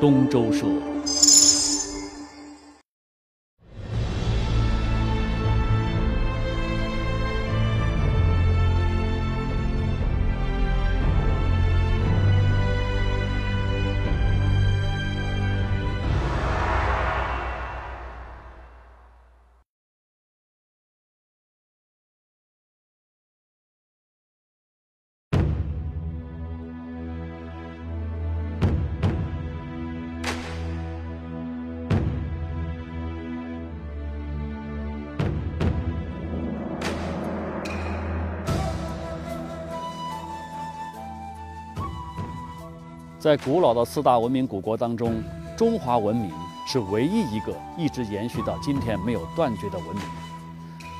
东周说。在古老的四大文明古国当中，中华文明是唯一一个一直延续到今天没有断绝的文明。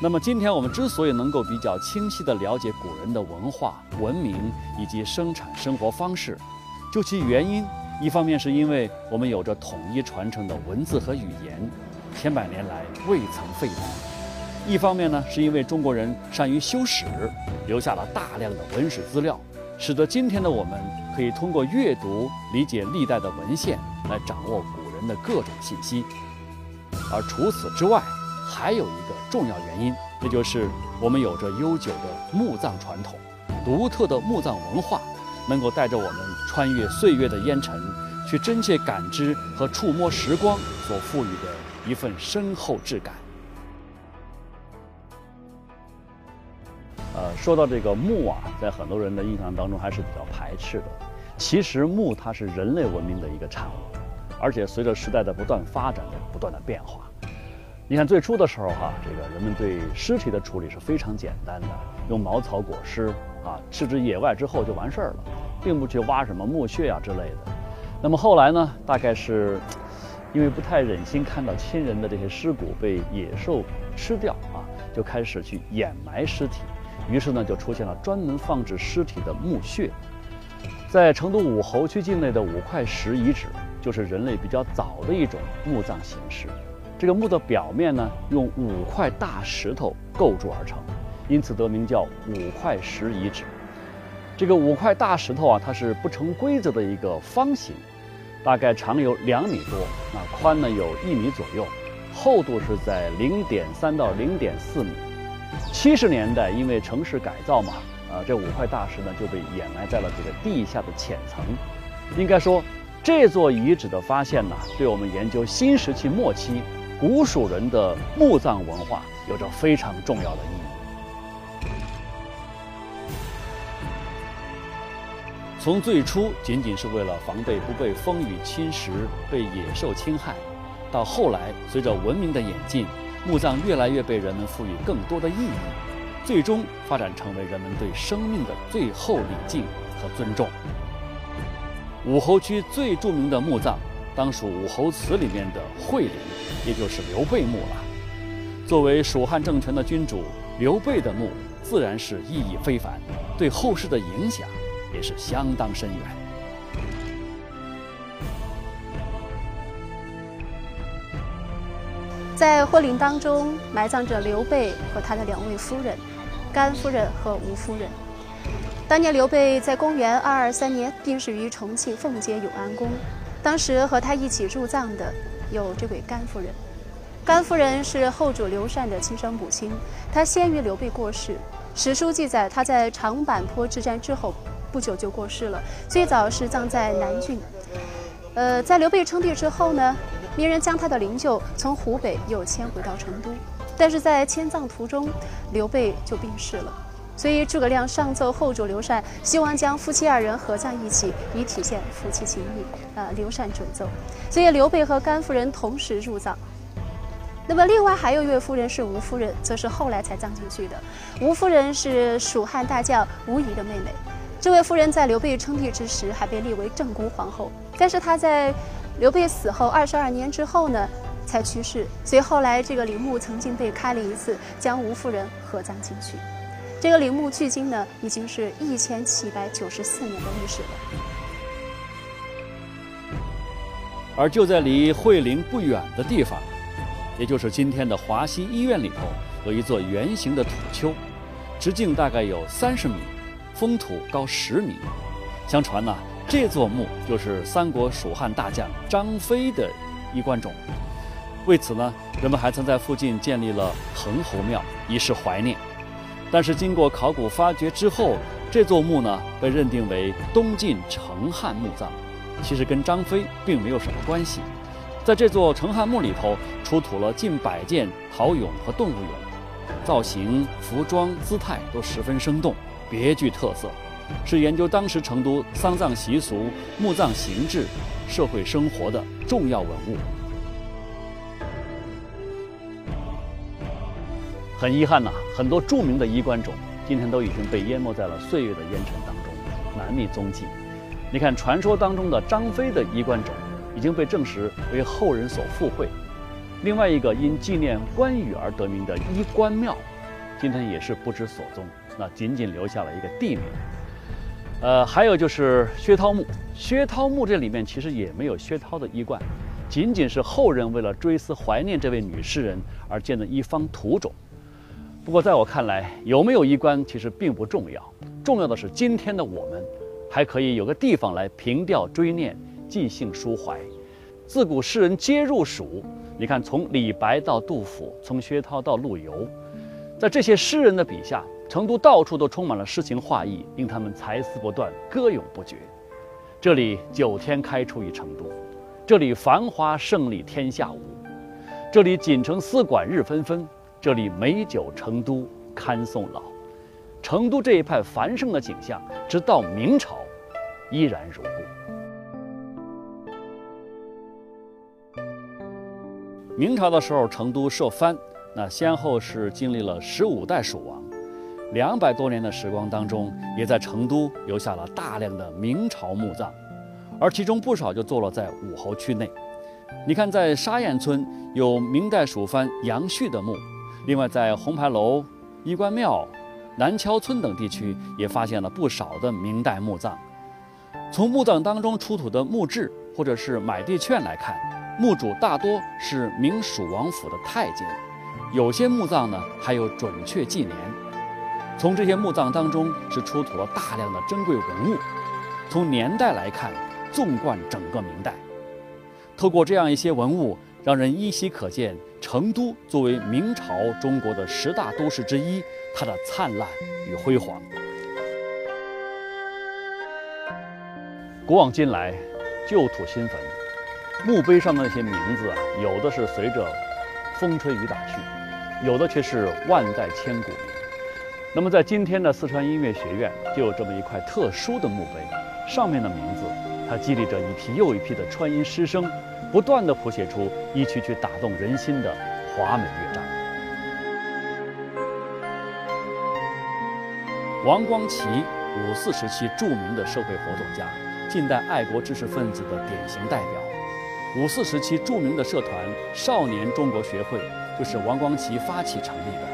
那么，今天我们之所以能够比较清晰地了解古人的文化、文明以及生产生活方式，究其原因，一方面是因为我们有着统一传承的文字和语言，千百年来未曾废弃；一方面呢，是因为中国人善于修史，留下了大量的文史资料。使得今天的我们可以通过阅读理解历代的文献，来掌握古人的各种信息。而除此之外，还有一个重要原因，那就是我们有着悠久的墓葬传统，独特的墓葬文化，能够带着我们穿越岁月的烟尘，去真切感知和触摸时光所赋予的一份深厚质感。呃，说到这个墓啊，在很多人的印象当中还是比较排斥的。其实墓它是人类文明的一个产物，而且随着时代的不断发展的不断的变化，你看最初的时候哈，这个人们对尸体的处理是非常简单的，用茅草裹尸啊，置之野外之后就完事儿了，并不去挖什么墓穴啊之类的。那么后来呢，大概是因为不太忍心看到亲人的这些尸骨被野兽吃掉啊，就开始去掩埋尸体。于是呢，就出现了专门放置尸体的墓穴。在成都武侯区境内的五块石遗址，就是人类比较早的一种墓葬形式。这个墓的表面呢，用五块大石头构筑而成，因此得名叫五块石遗址。这个五块大石头啊，它是不成规则的一个方形，大概长有两米多，那宽呢有一米左右，厚度是在零点三到零点四米。七十年代，因为城市改造嘛，啊，这五块大石呢就被掩埋在了这个地下的浅层。应该说，这座遗址的发现呢，对我们研究新石器末期古蜀人的墓葬文化有着非常重要的意义。从最初仅仅是为了防备不被风雨侵蚀、被野兽侵害，到后来随着文明的演进。墓葬越来越被人们赋予更多的意义，最终发展成为人们对生命的最后礼敬和尊重。武侯区最著名的墓葬，当属武侯祠里面的惠陵，也就是刘备墓了。作为蜀汉政权的君主，刘备的墓自然是意义非凡，对后世的影响也是相当深远。在惠陵当中埋葬着刘备和他的两位夫人，甘夫人和吴夫人。当年刘备在公元二二三年病逝于重庆奉节永安宫，当时和他一起入葬的有这位甘夫人。甘夫人是后主刘禅的亲生母亲，她先于刘备过世。史书记载，她在长坂坡之战之后不久就过世了，最早是葬在南郡。呃，在刘备称帝之后呢？名人将他的灵柩从湖北又迁回到成都，但是在迁葬途中，刘备就病逝了，所以诸葛亮上奏后主刘禅，希望将夫妻二人合葬一起，以体现夫妻情谊。呃，刘禅准奏，所以刘备和甘夫人同时入葬。那么另外还有一位夫人是吴夫人，则是后来才葬进去的。吴夫人是蜀汉大将吴仪的妹妹，这位夫人在刘备称帝之时还被立为正宫皇后，但是她在。刘备死后二十二年之后呢，才去世。所以后来这个陵墓曾经被开了一次，将吴夫人合葬进去。这个陵墓距今呢，已经是一千七百九十四年的历史了。而就在离惠陵不远的地方，也就是今天的华西医院里头，有一座圆形的土丘，直径大概有三十米，封土高十米。相传呢。这座墓就是三国蜀汉大将张飞的衣冠冢。为此呢，人们还曾在附近建立了彭侯庙，以示怀念。但是经过考古发掘之后，这座墓呢被认定为东晋成汉墓葬，其实跟张飞并没有什么关系。在这座成汉墓里头，出土了近百件陶俑和动物俑，造型、服装、姿态都十分生动，别具特色，是研究当时成都丧葬习俗、墓葬形制、社会生活的重要文物。很遗憾呐，很多著名的衣冠冢今天都已经被淹没在了岁月的烟尘当中，难觅踪迹。你看，传说当中的张飞的衣冠冢已经被证实为后人所附会。另外一个因纪念关羽而得名的衣冠庙，今天也是不知所踪，那仅仅留下了一个地名。呃，还有就是薛涛墓，薛涛墓这里面其实也没有薛涛的衣冠，仅仅是后人为了追思怀念这位女诗人而建的一方土冢。不过，在我看来，有没有衣冠其实并不重要，重要的是今天的我们，还可以有个地方来凭吊追念、即兴抒怀。自古诗人皆入蜀，你看，从李白到杜甫，从薛涛到陆游，在这些诗人的笔下，成都到处都充满了诗情画意，令他们才思不断，歌咏不绝。这里九天开出一成都，这里繁华胜利天下无，这里锦城丝管日纷纷。这里美酒成都堪送老，成都这一派繁盛的景象，直到明朝依然如故。明朝的时候，成都设藩，那先后是经历了十五代蜀王，两百多年的时光当中，也在成都留下了大量的明朝墓葬，而其中不少就坐落在武侯区内。你看，在沙堰村有明代蜀藩杨旭的墓。另外，在红牌楼、衣冠庙、南桥村等地区，也发现了不少的明代墓葬。从墓葬当中出土的墓志或者是买地券来看，墓主大多是明蜀王府的太监，有些墓葬呢还有准确纪年。从这些墓葬当中是出土了大量的珍贵文物。从年代来看，纵贯整个明代。透过这样一些文物。让人依稀可见成都作为明朝中国的十大都市之一，它的灿烂与辉煌。古往今来，旧土新坟，墓碑上的那些名字啊，有的是随着风吹雨打去，有的却是万代千古。那么，在今天的四川音乐学院，就有这么一块特殊的墓碑，上面的名字，它激励着一批又一批的川音师生。不断地谱写出一曲曲打动人心的华美乐章。王光奇，五四时期著名的社会活动家，近代爱国知识分子的典型代表。五四时期著名的社团少年中国学会就是王光奇发起成立的，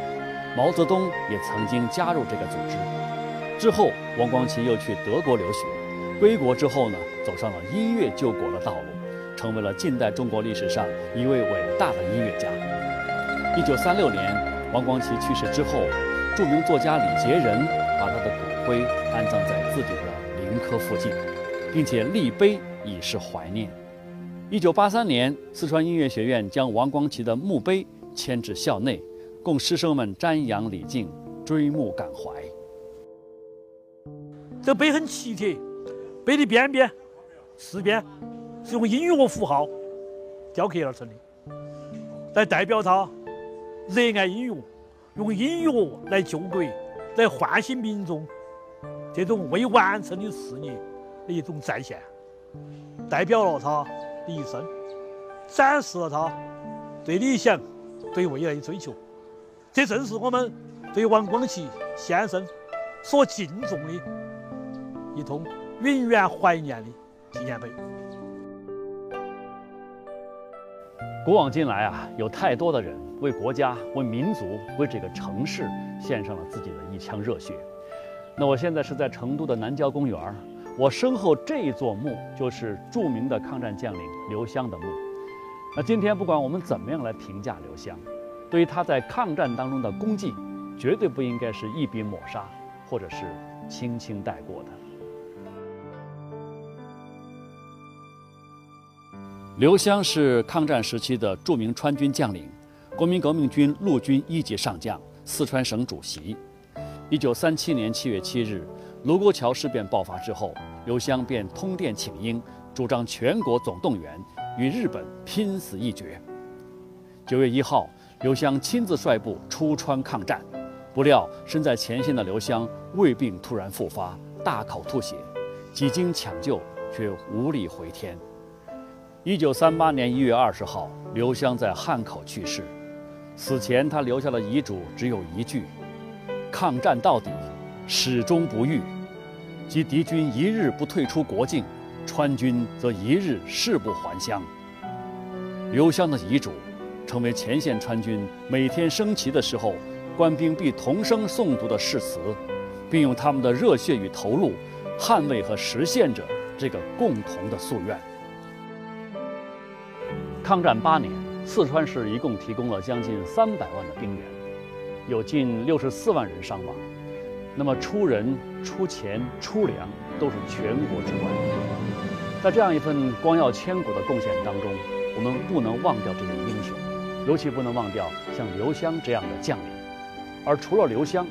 毛泽东也曾经加入这个组织。之后，王光奇又去德国留学，归国之后呢，走上了音乐救国的道路。成为了近代中国历史上一位伟大的音乐家。一九三六年，王光奇去世之后，著名作家李杰仁把他的骨灰安葬在自己的灵科附近，并且立碑以示怀念。一九八三年，四川音乐学院将王光奇的墓碑迁至校内，供师生们瞻仰礼敬、追慕感怀。这碑很奇特，碑的边边、四边。是用音乐符号雕刻而成的，来代表他热爱音乐，用音乐来救国，来唤醒民众这种未完成的事业的一种再现，代表了他的一生，展示了他对理想、对未来的追求。这正是我们对王光奇先生所敬重的一通永远怀念的纪念碑。古往今来啊，有太多的人为国家、为民族、为这个城市献上了自己的一腔热血。那我现在是在成都的南郊公园，我身后这一座墓就是著名的抗战将领刘湘的墓。那今天不管我们怎么样来评价刘湘，对于他在抗战当中的功绩，绝对不应该是一笔抹杀，或者是轻轻带过的。刘湘是抗战时期的著名川军将领，国民革命军陆军一级上将，四川省主席。一九三七年七月七日，卢沟桥事变爆发之后，刘湘便通电请缨，主张全国总动员，与日本拼死一决。九月一号，刘湘亲自率部出川抗战，不料身在前线的刘湘胃病突然复发，大口吐血，几经抢救却无力回天。一九三八年一月二十号，刘湘在汉口去世。死前，他留下的遗嘱只有一句：“抗战到底，始终不渝。即敌军一日不退出国境，川军则一日誓不还乡。”刘湘的遗嘱，成为前线川军每天升旗的时候，官兵必同声诵读的誓词，并用他们的热血与投入，捍卫和实现着这个共同的夙愿。抗战八年，四川市一共提供了将近三百万的兵员，有近六十四万人伤亡。那么出人、出钱、出粮都是全国之冠。在这样一份光耀千古的贡献当中，我们不能忘掉这些英雄，尤其不能忘掉像刘湘这样的将领。而除了刘湘，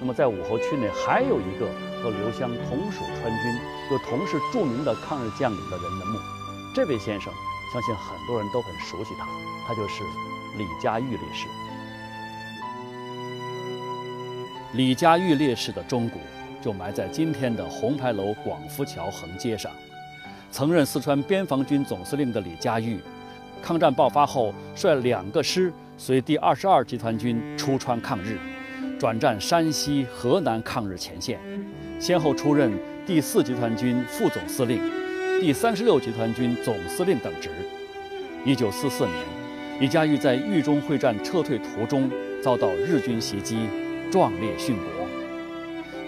那么在武侯区内还有一个和刘湘同属川军、又同是著名的抗日将领的人的墓。这位先生。相信很多人都很熟悉他，他就是李佳玉烈士。李佳玉烈士的钟骨就埋在今天的红牌楼广福桥横街上。曾任四川边防军总司令的李佳玉，抗战爆发后率两个师随第二十二集团军出川抗日，转战山西、河南抗日前线，先后出任第四集团军副总司令。第三十六集团军总司令等职。一九四四年，李佳玉在豫中会战撤退途中遭到日军袭击，壮烈殉国。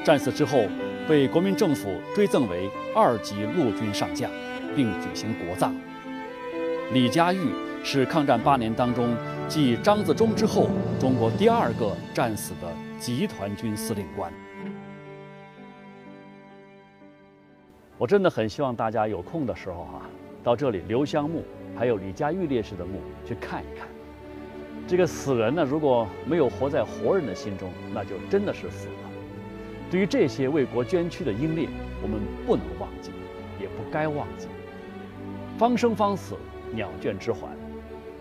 战死之后，被国民政府追赠为二级陆军上将，并举行国葬。李佳玉是抗战八年当中继张自忠之后，中国第二个战死的集团军司令官。我真的很希望大家有空的时候哈，到这里刘湘墓还有李佳玉烈士的墓去看一看。这个死人呢，如果没有活在活人的心中，那就真的是死了。对于这些为国捐躯的英烈，我们不能忘记，也不该忘记。方生方死，鸟倦之还。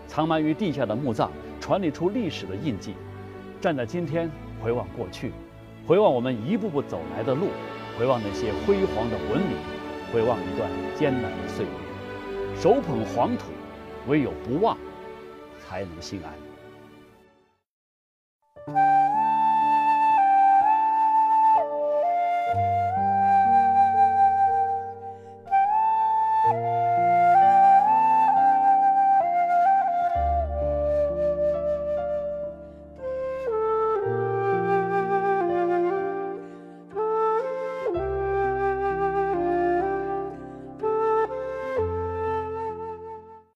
藏埋于地下的墓葬，传递出历史的印记。站在今天，回望过去，回望我们一步步走来的路。回望那些辉煌的文明，回望一段艰难的岁月，手捧黄土，唯有不忘，才能心安。